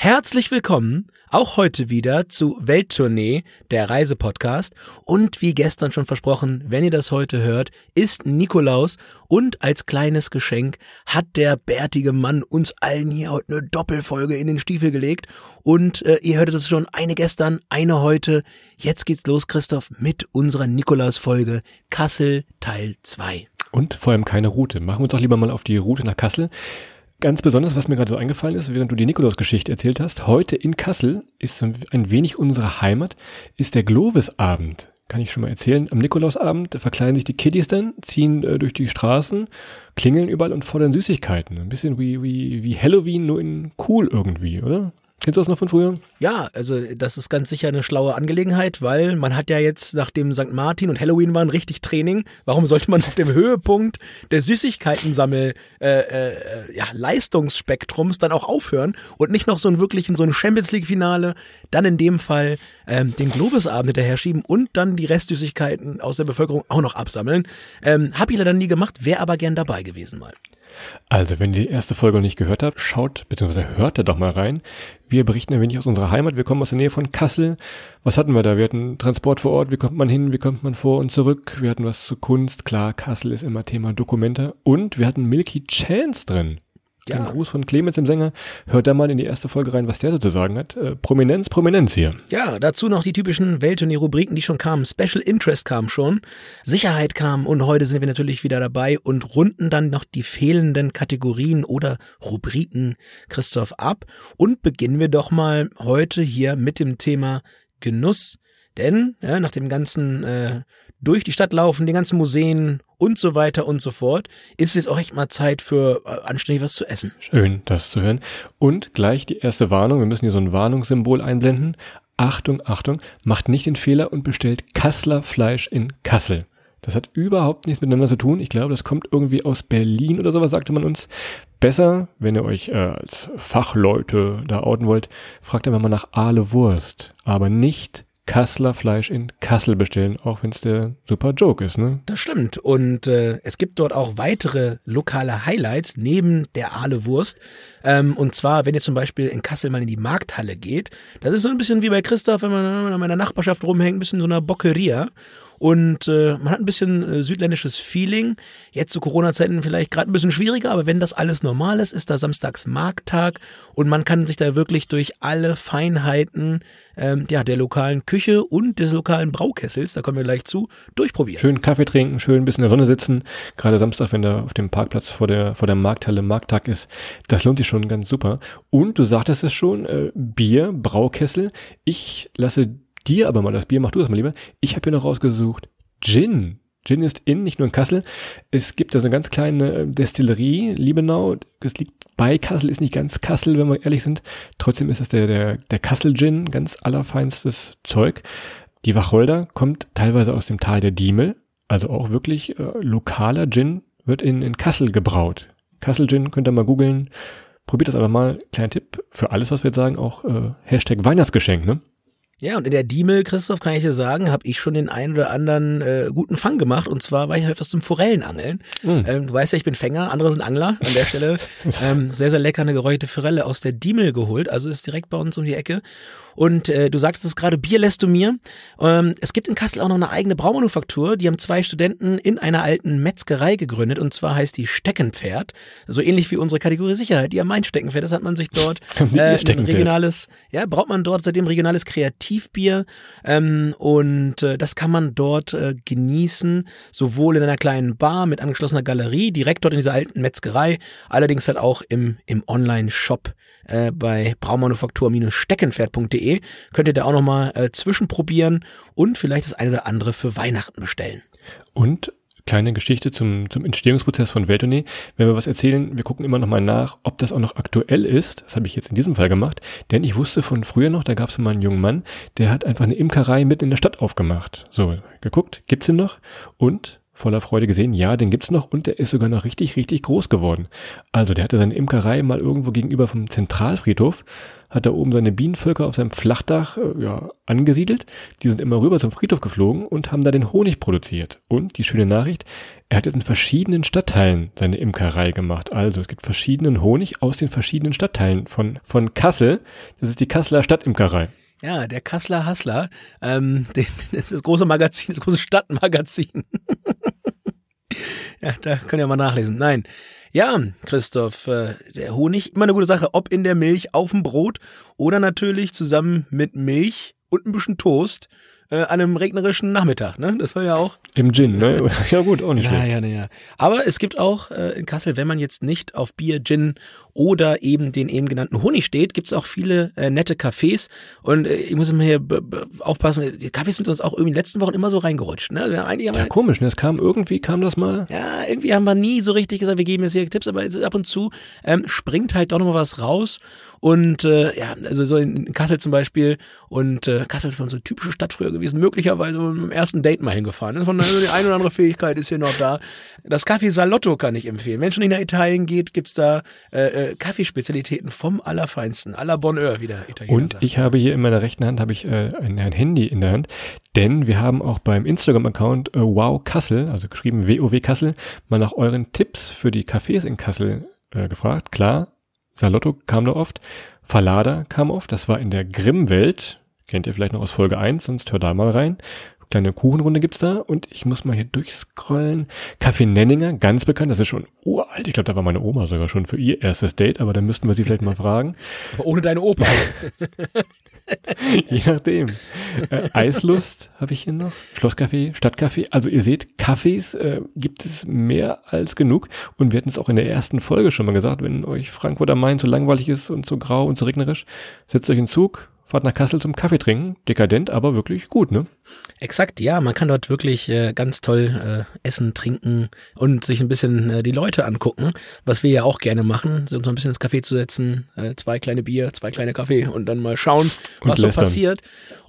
Herzlich willkommen auch heute wieder zu Welttournee, der Reisepodcast. Und wie gestern schon versprochen, wenn ihr das heute hört, ist Nikolaus und als kleines Geschenk hat der bärtige Mann uns allen hier heute eine Doppelfolge in den Stiefel gelegt. Und äh, ihr hörtet es schon, eine gestern, eine heute. Jetzt geht's los, Christoph, mit unserer Nikolaus-Folge Kassel Teil 2. Und vor allem keine Route. Machen wir uns doch lieber mal auf die Route nach Kassel. Ganz besonders, was mir gerade so eingefallen ist, während du die Nikolaus-Geschichte erzählt hast, heute in Kassel ist ein wenig unsere Heimat, ist der Glovis-Abend. Kann ich schon mal erzählen. Am Nikolausabend verkleiden sich die Kiddies dann, ziehen äh, durch die Straßen, klingeln überall und fordern Süßigkeiten. Ein bisschen wie, wie, wie Halloween, nur in cool irgendwie, oder? Kennst du das noch von früher? Ja, also das ist ganz sicher eine schlaue Angelegenheit, weil man hat ja jetzt, nachdem St. Martin und Halloween waren, richtig Training. Warum sollte man auf dem Höhepunkt der Süßigkeitensammel äh, äh, ja, Leistungsspektrums dann auch aufhören und nicht noch so ein wirklich so ein Champions League-Finale, dann in dem Fall ähm, den Globusabend hinterher schieben und dann die Restsüßigkeiten aus der Bevölkerung auch noch absammeln. Ähm, hab ich leider nie gemacht, wäre aber gern dabei gewesen mal. Also, wenn ihr die erste Folge noch nicht gehört habt, schaut bzw. hört da doch mal rein. Wir berichten ein wenig aus unserer Heimat. Wir kommen aus der Nähe von Kassel. Was hatten wir da? Wir hatten Transport vor Ort. Wie kommt man hin? Wie kommt man vor und zurück? Wir hatten was zu Kunst. Klar, Kassel ist immer Thema Dokumente. Und wir hatten Milky Chance drin. Ja. Ein Gruß von Clemens, dem Sänger. Hört da mal in die erste Folge rein, was der so zu sagen hat. Äh, Prominenz, Prominenz hier. Ja, dazu noch die typischen Welttournee-Rubriken, die schon kamen. Special Interest kam schon, Sicherheit kam und heute sind wir natürlich wieder dabei und runden dann noch die fehlenden Kategorien oder Rubriken Christoph ab. Und beginnen wir doch mal heute hier mit dem Thema Genuss. Denn ja, nach dem ganzen äh, durch die Stadt laufen, die ganzen Museen und so weiter und so fort, ist jetzt auch echt mal Zeit für äh, anständig was zu essen. Schön, das zu hören. Und gleich die erste Warnung, wir müssen hier so ein Warnungssymbol einblenden. Achtung, Achtung, macht nicht den Fehler und bestellt Kassler Fleisch in Kassel. Das hat überhaupt nichts miteinander zu tun. Ich glaube, das kommt irgendwie aus Berlin oder sowas, sagte man uns. Besser, wenn ihr euch äh, als Fachleute da outen wollt, fragt einfach mal nach Aale Wurst. Aber nicht Kasseler Fleisch in Kassel bestellen, auch wenn es der super Joke ist, ne? Das stimmt. Und äh, es gibt dort auch weitere lokale Highlights neben der Aale Wurst. Ähm, und zwar, wenn ihr zum Beispiel in Kassel mal in die Markthalle geht, das ist so ein bisschen wie bei Christoph, wenn man in meiner Nachbarschaft rumhängt, ein bisschen so einer Bockeria. Und äh, man hat ein bisschen äh, südländisches Feeling. Jetzt zu Corona-Zeiten vielleicht gerade ein bisschen schwieriger, aber wenn das alles normal ist, ist da samstags Markttag und man kann sich da wirklich durch alle Feinheiten ähm, ja, der lokalen Küche und des lokalen Braukessels, da kommen wir gleich zu, durchprobieren. Schön Kaffee trinken, schön ein bisschen in der Sonne sitzen. Gerade Samstag, wenn da auf dem Parkplatz vor der, vor der Markthalle Markttag ist, das lohnt sich schon ganz super. Und du sagtest es schon, äh, Bier, Braukessel. Ich lasse dir aber mal das Bier, mach du das mal lieber. Ich habe hier noch rausgesucht Gin. Gin ist in, nicht nur in Kassel. Es gibt da so eine ganz kleine äh, Destillerie, Liebenau. Es liegt bei Kassel, ist nicht ganz Kassel, wenn wir ehrlich sind. Trotzdem ist es der, der, der Kassel Gin, ganz allerfeinstes Zeug. Die Wacholder kommt teilweise aus dem Tal der Diemel, also auch wirklich äh, lokaler Gin wird in, in Kassel gebraut. Kassel Gin könnt ihr mal googeln. Probiert das einfach mal. Kleiner Tipp für alles, was wir jetzt sagen, auch äh, Hashtag Weihnachtsgeschenk, ne? Ja, und in der Diemel, Christoph, kann ich dir sagen, habe ich schon den einen oder anderen äh, guten Fang gemacht. Und zwar war ich öfters zum Forellenangeln. Mhm. Ähm, du weißt ja, ich bin Fänger, andere sind Angler. An der Stelle ähm, sehr, sehr lecker eine geräucherte Forelle aus der Diemel geholt. Also ist direkt bei uns um die Ecke. Und äh, du sagtest es gerade, Bier lässt du mir. Ähm, es gibt in Kassel auch noch eine eigene Braumanufaktur. Die haben zwei Studenten in einer alten Metzgerei gegründet. Und zwar heißt die Steckenpferd. So ähnlich wie unsere Kategorie Sicherheit. Die haben mein Steckenpferd. Das hat man sich dort äh, regionales, ja, braucht man dort seitdem regionales Kreativbier. Ähm, und äh, das kann man dort äh, genießen. Sowohl in einer kleinen Bar mit angeschlossener Galerie, direkt dort in dieser alten Metzgerei. Allerdings halt auch im, im Online-Shop äh, bei braumanufaktur-steckenpferd.de könnt ihr da auch nochmal äh, zwischenprobieren und vielleicht das eine oder andere für Weihnachten bestellen. Und kleine Geschichte zum, zum Entstehungsprozess von Welttournee. Wenn wir was erzählen, wir gucken immer noch mal nach, ob das auch noch aktuell ist. Das habe ich jetzt in diesem Fall gemacht, denn ich wusste von früher noch, da gab es mal einen jungen Mann, der hat einfach eine Imkerei mitten in der Stadt aufgemacht. So, geguckt, gibt's ihn noch? Und voller Freude gesehen, ja, den gibt's noch und der ist sogar noch richtig, richtig groß geworden. Also der hatte seine Imkerei mal irgendwo gegenüber vom Zentralfriedhof, hat da oben seine Bienenvölker auf seinem Flachdach äh, ja, angesiedelt. Die sind immer rüber zum Friedhof geflogen und haben da den Honig produziert. Und die schöne Nachricht, er hat jetzt in verschiedenen Stadtteilen seine Imkerei gemacht. Also es gibt verschiedenen Honig aus den verschiedenen Stadtteilen von, von Kassel. Das ist die Kasseler Stadtimkerei. Ja, der Kasseler Hassler, ähm, das ist das große Magazin, das große Stadtmagazin. ja, da könnt ihr mal nachlesen. Nein. Ja, Christoph, äh, der Honig, immer eine gute Sache, ob in der Milch, auf dem Brot oder natürlich zusammen mit Milch und ein bisschen Toast äh, an einem regnerischen Nachmittag, ne? Das war ja auch. Im Gin, ne? Ja gut, auch nicht schlecht. Ja, ja, ja. Aber es gibt auch äh, in Kassel, wenn man jetzt nicht auf Bier, Gin oder eben den eben genannten Honig steht, gibt's auch viele äh, nette Cafés. Und äh, ich muss immer hier aufpassen, die Cafés sind uns auch irgendwie in den letzten Wochen immer so reingerutscht. Ne? Wir eigentlich ja, komisch, ne? Es kam irgendwie, kam das mal. Ja, irgendwie haben wir nie so richtig gesagt, wir geben jetzt hier Tipps, aber ab und zu ähm, springt halt doch nochmal was raus. Und äh, ja, also so in, Kassel zum Beispiel. Und äh, Kassel ist so eine typische Stadt früher gewesen, möglicherweise beim ersten Date mal hingefahren. ist. Von also die eine oder andere Fähigkeit ist hier noch da. Das Café Salotto kann ich empfehlen. Wenn schon in nach Italien geht, gibt's da äh, äh, Kaffeespezialitäten vom Allerfeinsten. Aller Bonheur, wie der Italiener Und sagt. ich habe hier in meiner rechten Hand habe ich äh, ein, ein Handy in der Hand, denn wir haben auch beim Instagram-Account äh, Wow Kassel, also geschrieben WOW Kassel, mal nach euren Tipps für die Cafés in Kassel äh, gefragt. Klar, Salotto kam da oft. Falada kam oft. Das war in der Grimm-Welt. Kennt ihr vielleicht noch aus Folge 1, sonst hört da mal rein. Kleine Kuchenrunde gibt's da und ich muss mal hier durchscrollen. Kaffee Nenninger, ganz bekannt, das ist schon uralt. Ich glaube, da war meine Oma sogar schon für ihr erstes Date, aber da müssten wir sie vielleicht mal fragen. Aber ohne deine Opa. Je nachdem. Äh, Eislust habe ich hier noch. Schlosscafé, Stadtcafé. Also ihr seht, Kaffees äh, gibt es mehr als genug. Und wir hatten es auch in der ersten Folge schon mal gesagt, wenn euch Frankfurt am Main so langweilig ist und so grau und so regnerisch, setzt euch in Zug, fahrt nach Kassel zum Kaffee trinken. Dekadent, aber wirklich gut, ne? Exakt, ja. Man kann dort wirklich äh, ganz toll äh, essen, trinken und sich ein bisschen äh, die Leute angucken, was wir ja auch gerne machen, uns so ein bisschen ins Café zu setzen, äh, zwei kleine Bier, zwei kleine Kaffee und dann mal schauen, was so passiert.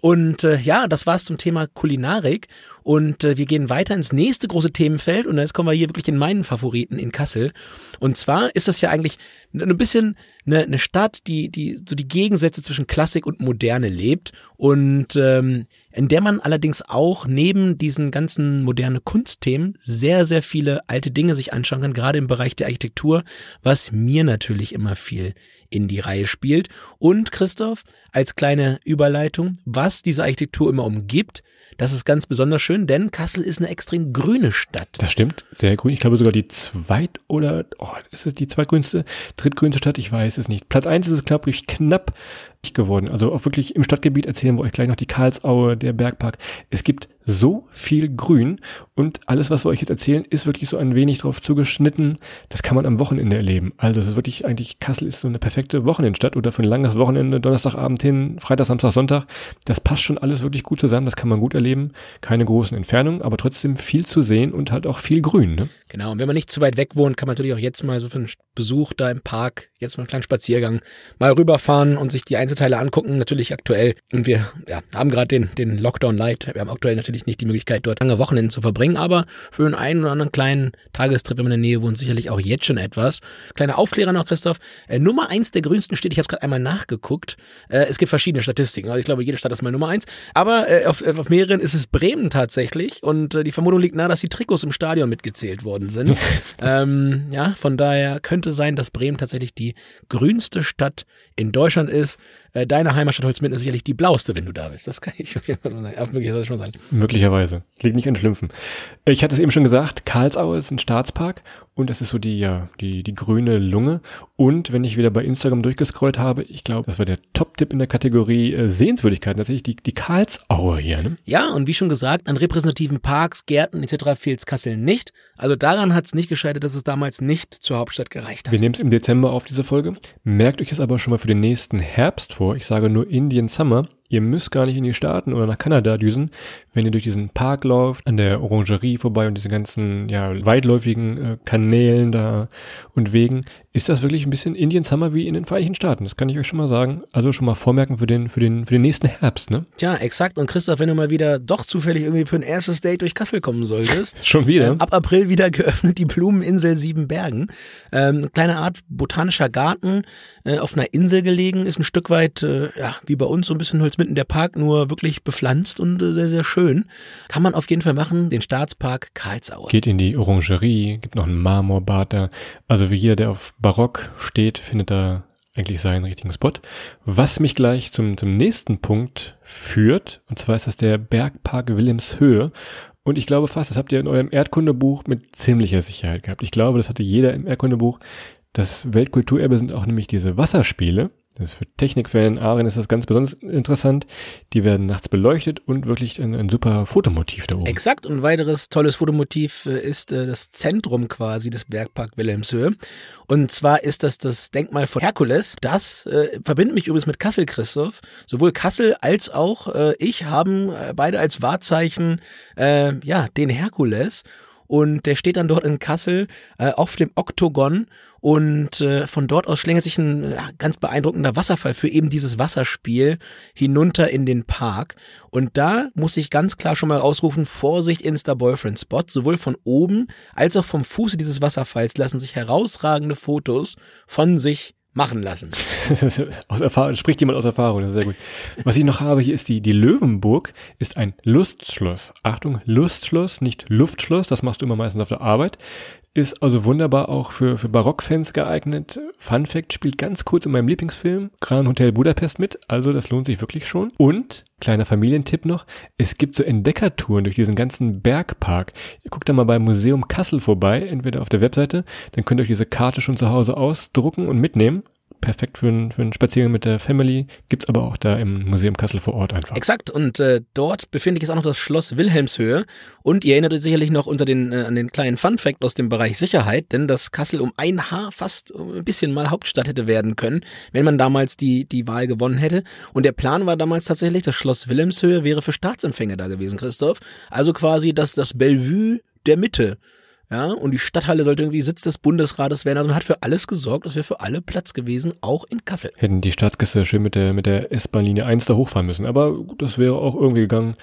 Und äh, ja, das war's zum Thema Kulinarik. Und äh, wir gehen weiter ins nächste große Themenfeld. Und jetzt kommen wir hier wirklich in meinen Favoriten in Kassel. Und zwar ist das ja eigentlich ein bisschen eine, eine Stadt, die, die so die Gegensätze zwischen Klassik und Moderne lebt. Und ähm, in der man allerdings auch neben diesen ganzen moderne Kunstthemen sehr, sehr viele alte Dinge sich anschauen kann, gerade im Bereich der Architektur, was mir natürlich immer viel in die Reihe spielt. Und Christoph, als kleine Überleitung, was diese Architektur immer umgibt, das ist ganz besonders schön, denn Kassel ist eine extrem grüne Stadt. Das stimmt, sehr grün. Ich glaube sogar die zweit- oder, oh, ist es die zweitgrünste, drittgrünste Stadt? Ich weiß es nicht. Platz eins ist es, glaube ich, knapp geworden. Also auch wirklich im Stadtgebiet erzählen wir euch gleich noch die Karlsaue, der Bergpark. Es gibt so viel Grün und alles, was wir euch jetzt erzählen, ist wirklich so ein wenig drauf zugeschnitten. Das kann man am Wochenende erleben. Also es ist wirklich eigentlich, Kassel ist so eine perfekte Wochenendstadt oder für ein langes Wochenende, Donnerstagabend hin, Freitag, Samstag, Sonntag. Das passt schon alles wirklich gut zusammen. Das kann man gut erleben. Keine großen Entfernungen, aber trotzdem viel zu sehen und halt auch viel Grün. Ne? Genau. Und wenn man nicht zu weit weg wohnt, kann man natürlich auch jetzt mal so für einen Besuch da im Park, jetzt mal einen kleinen Spaziergang, mal rüberfahren und sich die Einzelteile angucken. Natürlich aktuell. Und wir ja, haben gerade den, den Lockdown Light. Wir haben aktuell natürlich nicht die Möglichkeit, dort lange Wochenenden zu verbringen, aber für einen einen oder anderen kleinen Tagestrip, wenn man in der Nähe wohnt, sicherlich auch jetzt schon etwas. Kleiner Aufklärer noch, Christoph. Äh, Nummer eins der grünsten Städte, ich habe gerade einmal nachgeguckt. Äh, es gibt verschiedene Statistiken. Also ich glaube, jede Stadt ist mal Nummer eins. Aber äh, auf, auf mehreren ist es Bremen tatsächlich. Und äh, die Vermutung liegt nahe, dass die Trikots im Stadion mitgezählt worden sind. ähm, ja, von daher könnte sein, dass Bremen tatsächlich die grünste Stadt in Deutschland ist. Äh, deine Heimatstadt Holzminden ist sicherlich die blauste, wenn du da bist. Das kann ich möglicherweise schon sagen. Möglicherweise. Liegt nicht an Schlümpfen. Ich hatte es eben schon gesagt, Karlsau ist ein Staatspark und das ist so die, ja, die, die grüne Lunge. Und wenn ich wieder bei Instagram durchgescrollt habe, ich glaube, das war der Top-Tipp in der Kategorie äh, Sehenswürdigkeiten, tatsächlich die, die Karlsaue hier. Ne? Ja, und wie schon gesagt, an repräsentativen Parks, Gärten etc. fehlt Kassel nicht. Also daran hat es nicht gescheitert, dass es damals nicht zur Hauptstadt gereicht hat. Wir nehmen es im Dezember auf diese Folge. Merkt euch es aber schon mal für den nächsten Herbst vor. Ich sage nur Indian Summer. Ihr müsst gar nicht in die Staaten oder nach Kanada düsen, wenn ihr durch diesen Park lauft, an der Orangerie vorbei und diese ganzen ja, weitläufigen äh, Kanälen da und Wegen, ist das wirklich ein bisschen Indian Summer wie in den Vereinigten Staaten. Das kann ich euch schon mal sagen. Also schon mal vormerken für den, für den, für den nächsten Herbst, ne? Tja, exakt. Und Christoph, wenn du mal wieder doch zufällig irgendwie für ein erstes Date durch Kassel kommen solltest. schon wieder? Ähm, ab April wieder geöffnet die Blumeninsel Siebenbergen. Ähm, kleine Art botanischer Garten äh, auf einer Insel gelegen, ist ein Stück weit, äh, ja, wie bei uns, so ein bisschen Holz mitten der Park, nur wirklich bepflanzt und äh, sehr, sehr schön. Kann man auf jeden Fall machen, den Staatspark Karlsauer. Geht in die Orangerie, gibt noch ein Marmorbad da. Also wie jeder, der auf Barock steht, findet da eigentlich seinen richtigen Spot. Was mich gleich zum, zum nächsten Punkt führt, und zwar ist das der Bergpark Wilhelmshöhe. Und ich glaube fast, das habt ihr in eurem Erdkundebuch mit ziemlicher Sicherheit gehabt. Ich glaube, das hatte jeder im Erdkundebuch. Das Weltkulturerbe sind auch nämlich diese Wasserspiele. Das ist für Technikfan, Aren ist das ganz besonders interessant. Die werden nachts beleuchtet und wirklich ein, ein super Fotomotiv da oben. Exakt. Und ein weiteres tolles Fotomotiv äh, ist äh, das Zentrum quasi des Bergpark Wilhelmshöhe. Und zwar ist das das Denkmal von Herkules. Das äh, verbindet mich übrigens mit Kassel, Christoph. Sowohl Kassel als auch äh, ich haben äh, beide als Wahrzeichen äh, ja den Herkules und der steht dann dort in Kassel äh, auf dem Oktogon und äh, von dort aus schlängelt sich ein ja, ganz beeindruckender Wasserfall für eben dieses Wasserspiel hinunter in den Park. Und da muss ich ganz klar schon mal rausrufen, Vorsicht Insta-Boyfriend-Spot. Sowohl von oben als auch vom Fuße dieses Wasserfalls lassen sich herausragende Fotos von sich machen lassen. aus spricht jemand aus Erfahrung, das ist sehr gut. Was ich noch habe hier ist die, die Löwenburg ist ein Lustschloss. Achtung, Lustschloss, nicht Luftschloss, das machst du immer meistens auf der Arbeit. Ist also wunderbar auch für, für Barockfans geeignet. Fun Fact spielt ganz kurz in meinem Lieblingsfilm Gran Hotel Budapest mit, also das lohnt sich wirklich schon. Und, kleiner Familientipp noch, es gibt so Entdeckertouren durch diesen ganzen Bergpark. Ihr guckt da mal beim Museum Kassel vorbei, entweder auf der Webseite, dann könnt ihr euch diese Karte schon zu Hause ausdrucken und mitnehmen perfekt für, einen, für einen Spaziergang mit der Family. Gibt's aber auch da im Museum Kassel vor Ort einfach. Exakt. Und äh, dort befindet sich auch noch das Schloss Wilhelmshöhe. Und ihr erinnert euch sicherlich noch unter den, äh, an den kleinen Fun-Fact aus dem Bereich Sicherheit, denn dass Kassel um ein Haar fast ein bisschen mal Hauptstadt hätte werden können, wenn man damals die, die Wahl gewonnen hätte. Und der Plan war damals tatsächlich, das Schloss Wilhelmshöhe wäre für Staatsempfänger da gewesen, Christoph. Also quasi das, das Bellevue der Mitte. Ja, und die Stadthalle sollte irgendwie Sitz des Bundesrates werden. Also man hat für alles gesorgt, es wäre für alle Platz gewesen, auch in Kassel. Hätten die Staatsgäste schön mit der, mit der S-Bahn-Linie 1 da hochfahren müssen. Aber das wäre auch irgendwie gegangen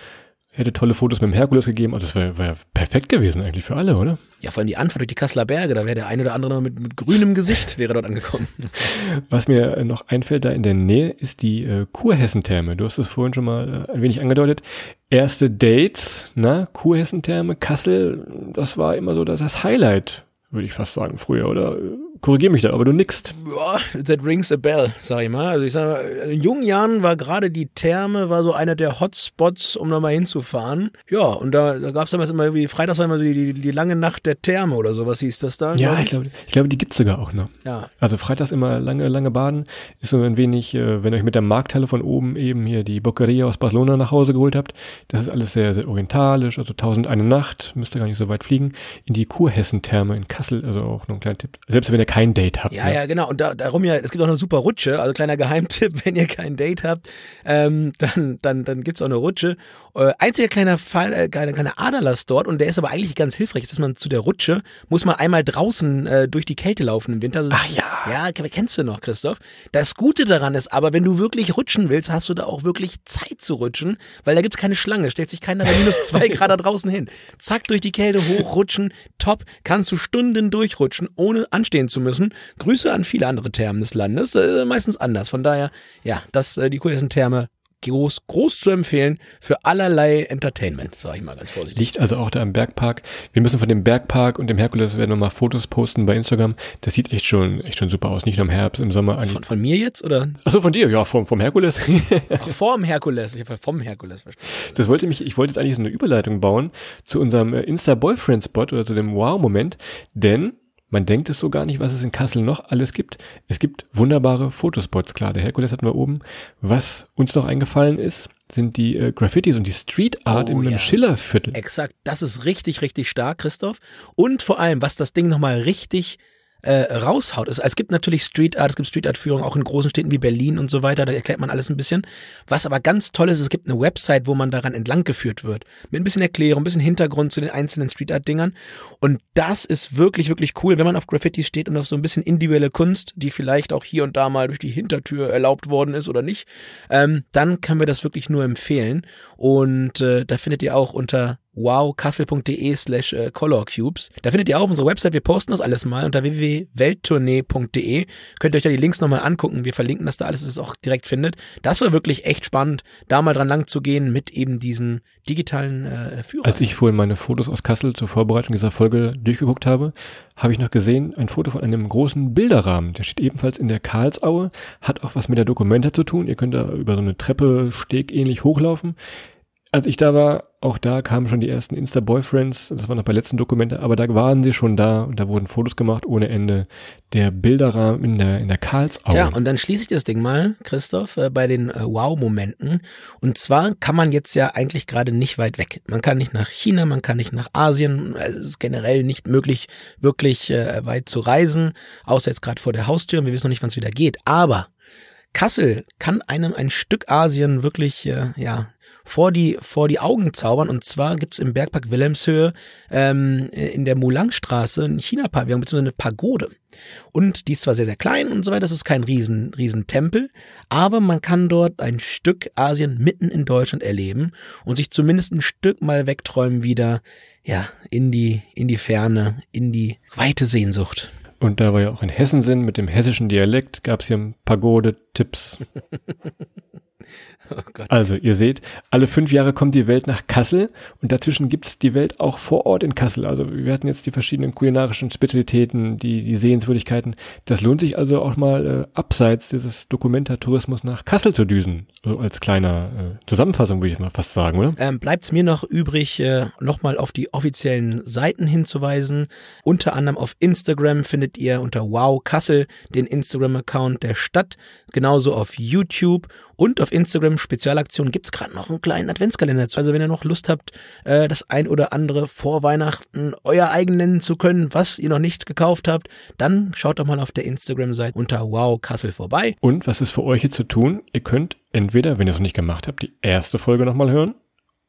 hätte tolle Fotos mit dem Herkules gegeben. Also das wäre wär perfekt gewesen eigentlich für alle, oder? Ja, vor allem die Anfahrt durch die Kasseler Berge, da wäre der eine oder andere noch mit, mit grünem Gesicht wäre dort angekommen. Was mir noch einfällt da in der Nähe ist die äh, Kurhessentherme. Du hast es vorhin schon mal äh, ein wenig angedeutet. Erste Dates, na, Kurhessentherme, Kassel, das war immer so das, das Highlight, würde ich fast sagen, früher, oder? Korrigier mich da, aber du nickst. Ja, that rings a bell, sag ich mal. Also ich sag mal, in jungen Jahren war gerade die Therme war so einer der Hotspots, um da mal hinzufahren. Ja, und da, da gab es damals immer irgendwie, freitags war immer so die, die, die, lange Nacht der Therme oder sowas hieß das da. Ja, ich glaube, ich glaube, die gibt's sogar auch noch. Ja. Also freitags immer lange, lange baden. Ist so ein wenig, äh, wenn ihr euch mit der Markthalle von oben eben hier die Boccheria aus Barcelona nach Hause geholt habt. Das ist alles sehr, sehr orientalisch, also tausend eine Nacht, müsst ihr gar nicht so weit fliegen. In die Kurhessen-Therme in Kassel, also auch noch ein kleiner Tipp. Selbst wenn ihr kein Date habt. Ja, ne? ja, genau. Und da, darum ja, es gibt auch eine super Rutsche. Also kleiner Geheimtipp, wenn ihr kein Date habt, ähm, dann, dann, dann gibt's auch eine Rutsche. Äh, einziger kleiner Fall, äh, kleiner, kleiner Aderlass dort und der ist aber eigentlich ganz hilfreich, dass man zu der Rutsche muss man einmal draußen äh, durch die Kälte laufen im Winter. Also Ach ja. Ja, kennst du noch, Christoph. Das Gute daran ist aber, wenn du wirklich rutschen willst, hast du da auch wirklich Zeit zu rutschen, weil da gibt's keine Schlange. Stellt sich keiner bei minus zwei Grad da draußen hin. Zack, durch die Kälte hochrutschen. Top. Kannst du Stunden durchrutschen, ohne anstehen zu müssen. Grüße an viele andere Thermen des Landes. Äh, meistens anders. Von daher, ja, das, äh, die kuriosen Therme groß, groß zu empfehlen für allerlei Entertainment, sage ich mal ganz vorsichtig. Liegt also auch da im Bergpark. Wir müssen von dem Bergpark und dem Herkules werden nochmal Fotos posten bei Instagram. Das sieht echt schon, echt schon super aus. Nicht nur im Herbst, im Sommer eigentlich. Von, von mir jetzt oder? Achso, von dir, ja, vom, vom Herkules. Ach, vom Herkules. Ich habe vom Herkules verstanden. Das wollte mich, ich wollte jetzt eigentlich so eine Überleitung bauen zu unserem äh, Insta-Boyfriend-Spot oder zu dem Wow-Moment, denn man denkt es so gar nicht, was es in Kassel noch alles gibt. Es gibt wunderbare Fotospots, klar. Der Herkules hatten wir oben. Was uns noch eingefallen ist, sind die äh, Graffitis und die Street Art oh, im ja. Schillerviertel. Exakt, das ist richtig, richtig stark, Christoph. Und vor allem, was das Ding nochmal richtig äh, raushaut. Es, es gibt natürlich Street Art, es gibt Street Art Führungen auch in großen Städten wie Berlin und so weiter, da erklärt man alles ein bisschen. Was aber ganz toll ist, es gibt eine Website, wo man daran entlang geführt wird. Mit ein bisschen Erklärung, ein bisschen Hintergrund zu den einzelnen Street Art Dingern. Und das ist wirklich, wirklich cool, wenn man auf Graffiti steht und auf so ein bisschen individuelle Kunst, die vielleicht auch hier und da mal durch die Hintertür erlaubt worden ist oder nicht, ähm, dann können wir das wirklich nur empfehlen. Und äh, da findet ihr auch unter wowkassel.de slash äh, colorcubes. Da findet ihr auch unsere Website. Wir posten das alles mal unter www.welttournee.de. Könnt ihr euch da die Links nochmal angucken. Wir verlinken das da alles, dass es auch direkt findet. Das war wirklich echt spannend, da mal dran lang zu gehen mit eben diesem digitalen äh, Führer. Als ich vorhin meine Fotos aus Kassel zur Vorbereitung dieser Folge durchgeguckt habe, habe ich noch gesehen, ein Foto von einem großen Bilderrahmen. Der steht ebenfalls in der Karlsaue, hat auch was mit der Dokumenta zu tun. Ihr könnt da über so eine Treppe stegähnlich hochlaufen als ich da war, auch da kamen schon die ersten Insta-Boyfriends, das war noch bei letzten Dokumente, aber da waren sie schon da und da wurden Fotos gemacht ohne Ende. Der Bilderrahmen in der, in der Karlsau. Ja, und dann schließe ich das Ding mal, Christoph, äh, bei den äh, Wow-Momenten. Und zwar kann man jetzt ja eigentlich gerade nicht weit weg. Man kann nicht nach China, man kann nicht nach Asien. Es ist generell nicht möglich, wirklich äh, weit zu reisen, außer jetzt gerade vor der Haustür. Wir wissen noch nicht, wann es wieder geht. Aber Kassel kann einem ein Stück Asien wirklich, äh, ja, vor die, vor die Augen zaubern. Und zwar gibt's im Bergpark Wilhelmshöhe ähm, in der Mulangstraße ein China-Pavillon bzw. eine Pagode. Und die ist zwar sehr, sehr klein und so weiter, das ist kein riesen, riesen Tempel, aber man kann dort ein Stück Asien mitten in Deutschland erleben und sich zumindest ein Stück mal wegträumen wieder, ja, in die, in die Ferne, in die weite Sehnsucht. Und da wir ja auch in Hessen sind, mit dem hessischen Dialekt, gab's hier Pagode-Tipps. Oh also, ihr seht, alle fünf Jahre kommt die Welt nach Kassel und dazwischen gibt's die Welt auch vor Ort in Kassel. Also wir hatten jetzt die verschiedenen kulinarischen Spezialitäten, die, die Sehenswürdigkeiten. Das lohnt sich also auch mal äh, abseits dieses Dokumentartourismus nach Kassel zu düsen. So als kleiner äh, Zusammenfassung würde ich mal fast sagen, oder? Ähm, Bleibt mir noch übrig, äh, nochmal auf die offiziellen Seiten hinzuweisen. Unter anderem auf Instagram findet ihr unter Wow Kassel den Instagram-Account der Stadt, genauso auf YouTube und auf Instagram Spezialaktion gibt's gerade noch einen kleinen Adventskalender. Also wenn ihr noch Lust habt, äh, das ein oder andere vor Weihnachten euer eigen nennen zu können, was ihr noch nicht gekauft habt, dann schaut doch mal auf der Instagram-Seite unter Wow Kassel vorbei. Und was ist für euch hier zu tun? Ihr könnt entweder, wenn ihr es noch nicht gemacht habt, die erste Folge nochmal hören.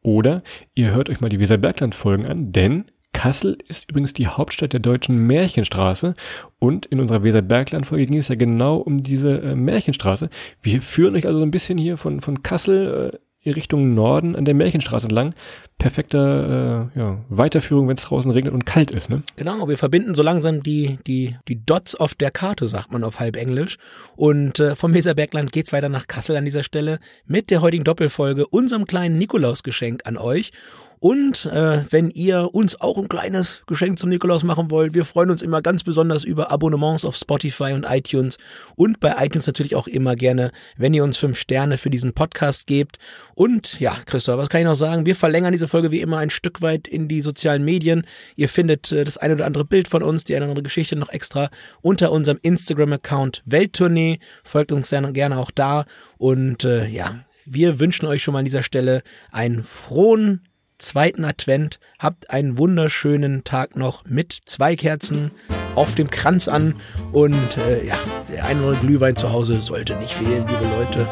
Oder ihr hört euch mal die Weserbergland-Folgen an, denn Kassel ist übrigens die Hauptstadt der deutschen Märchenstraße und in unserer Weserbergland-Folge ging es ja genau um diese äh, Märchenstraße. Wir führen euch also so ein bisschen hier von, von Kassel äh, Richtung Norden an der Märchenstraße entlang. Perfekte äh, ja, Weiterführung, wenn es draußen regnet und kalt ist. Ne? Genau, wir verbinden so langsam die, die, die Dots auf der Karte, sagt man auf halb Englisch. Und äh, vom Weserbergland geht's weiter nach Kassel an dieser Stelle mit der heutigen Doppelfolge, unserem kleinen Nikolausgeschenk an euch. Und äh, wenn ihr uns auch ein kleines Geschenk zum Nikolaus machen wollt, wir freuen uns immer ganz besonders über Abonnements auf Spotify und iTunes und bei iTunes natürlich auch immer gerne, wenn ihr uns fünf Sterne für diesen Podcast gebt. Und ja, Christoph, was kann ich noch sagen? Wir verlängern diese Folge wie immer ein Stück weit in die sozialen Medien. Ihr findet äh, das eine oder andere Bild von uns, die eine oder andere Geschichte noch extra unter unserem Instagram-Account Welttournee. Folgt uns gerne auch da. Und äh, ja, wir wünschen euch schon mal an dieser Stelle einen frohen zweiten Advent. Habt einen wunderschönen Tag noch mit zwei Kerzen auf dem Kranz an. Und äh, ja, der ein oder andere Glühwein zu Hause sollte nicht fehlen, liebe Leute.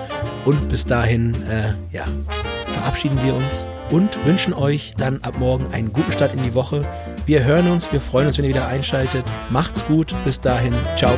Und bis dahin, äh, ja, verabschieden wir uns und wünschen euch dann ab morgen einen guten Start in die Woche. Wir hören uns, wir freuen uns, wenn ihr wieder einschaltet. Macht's gut, bis dahin, ciao.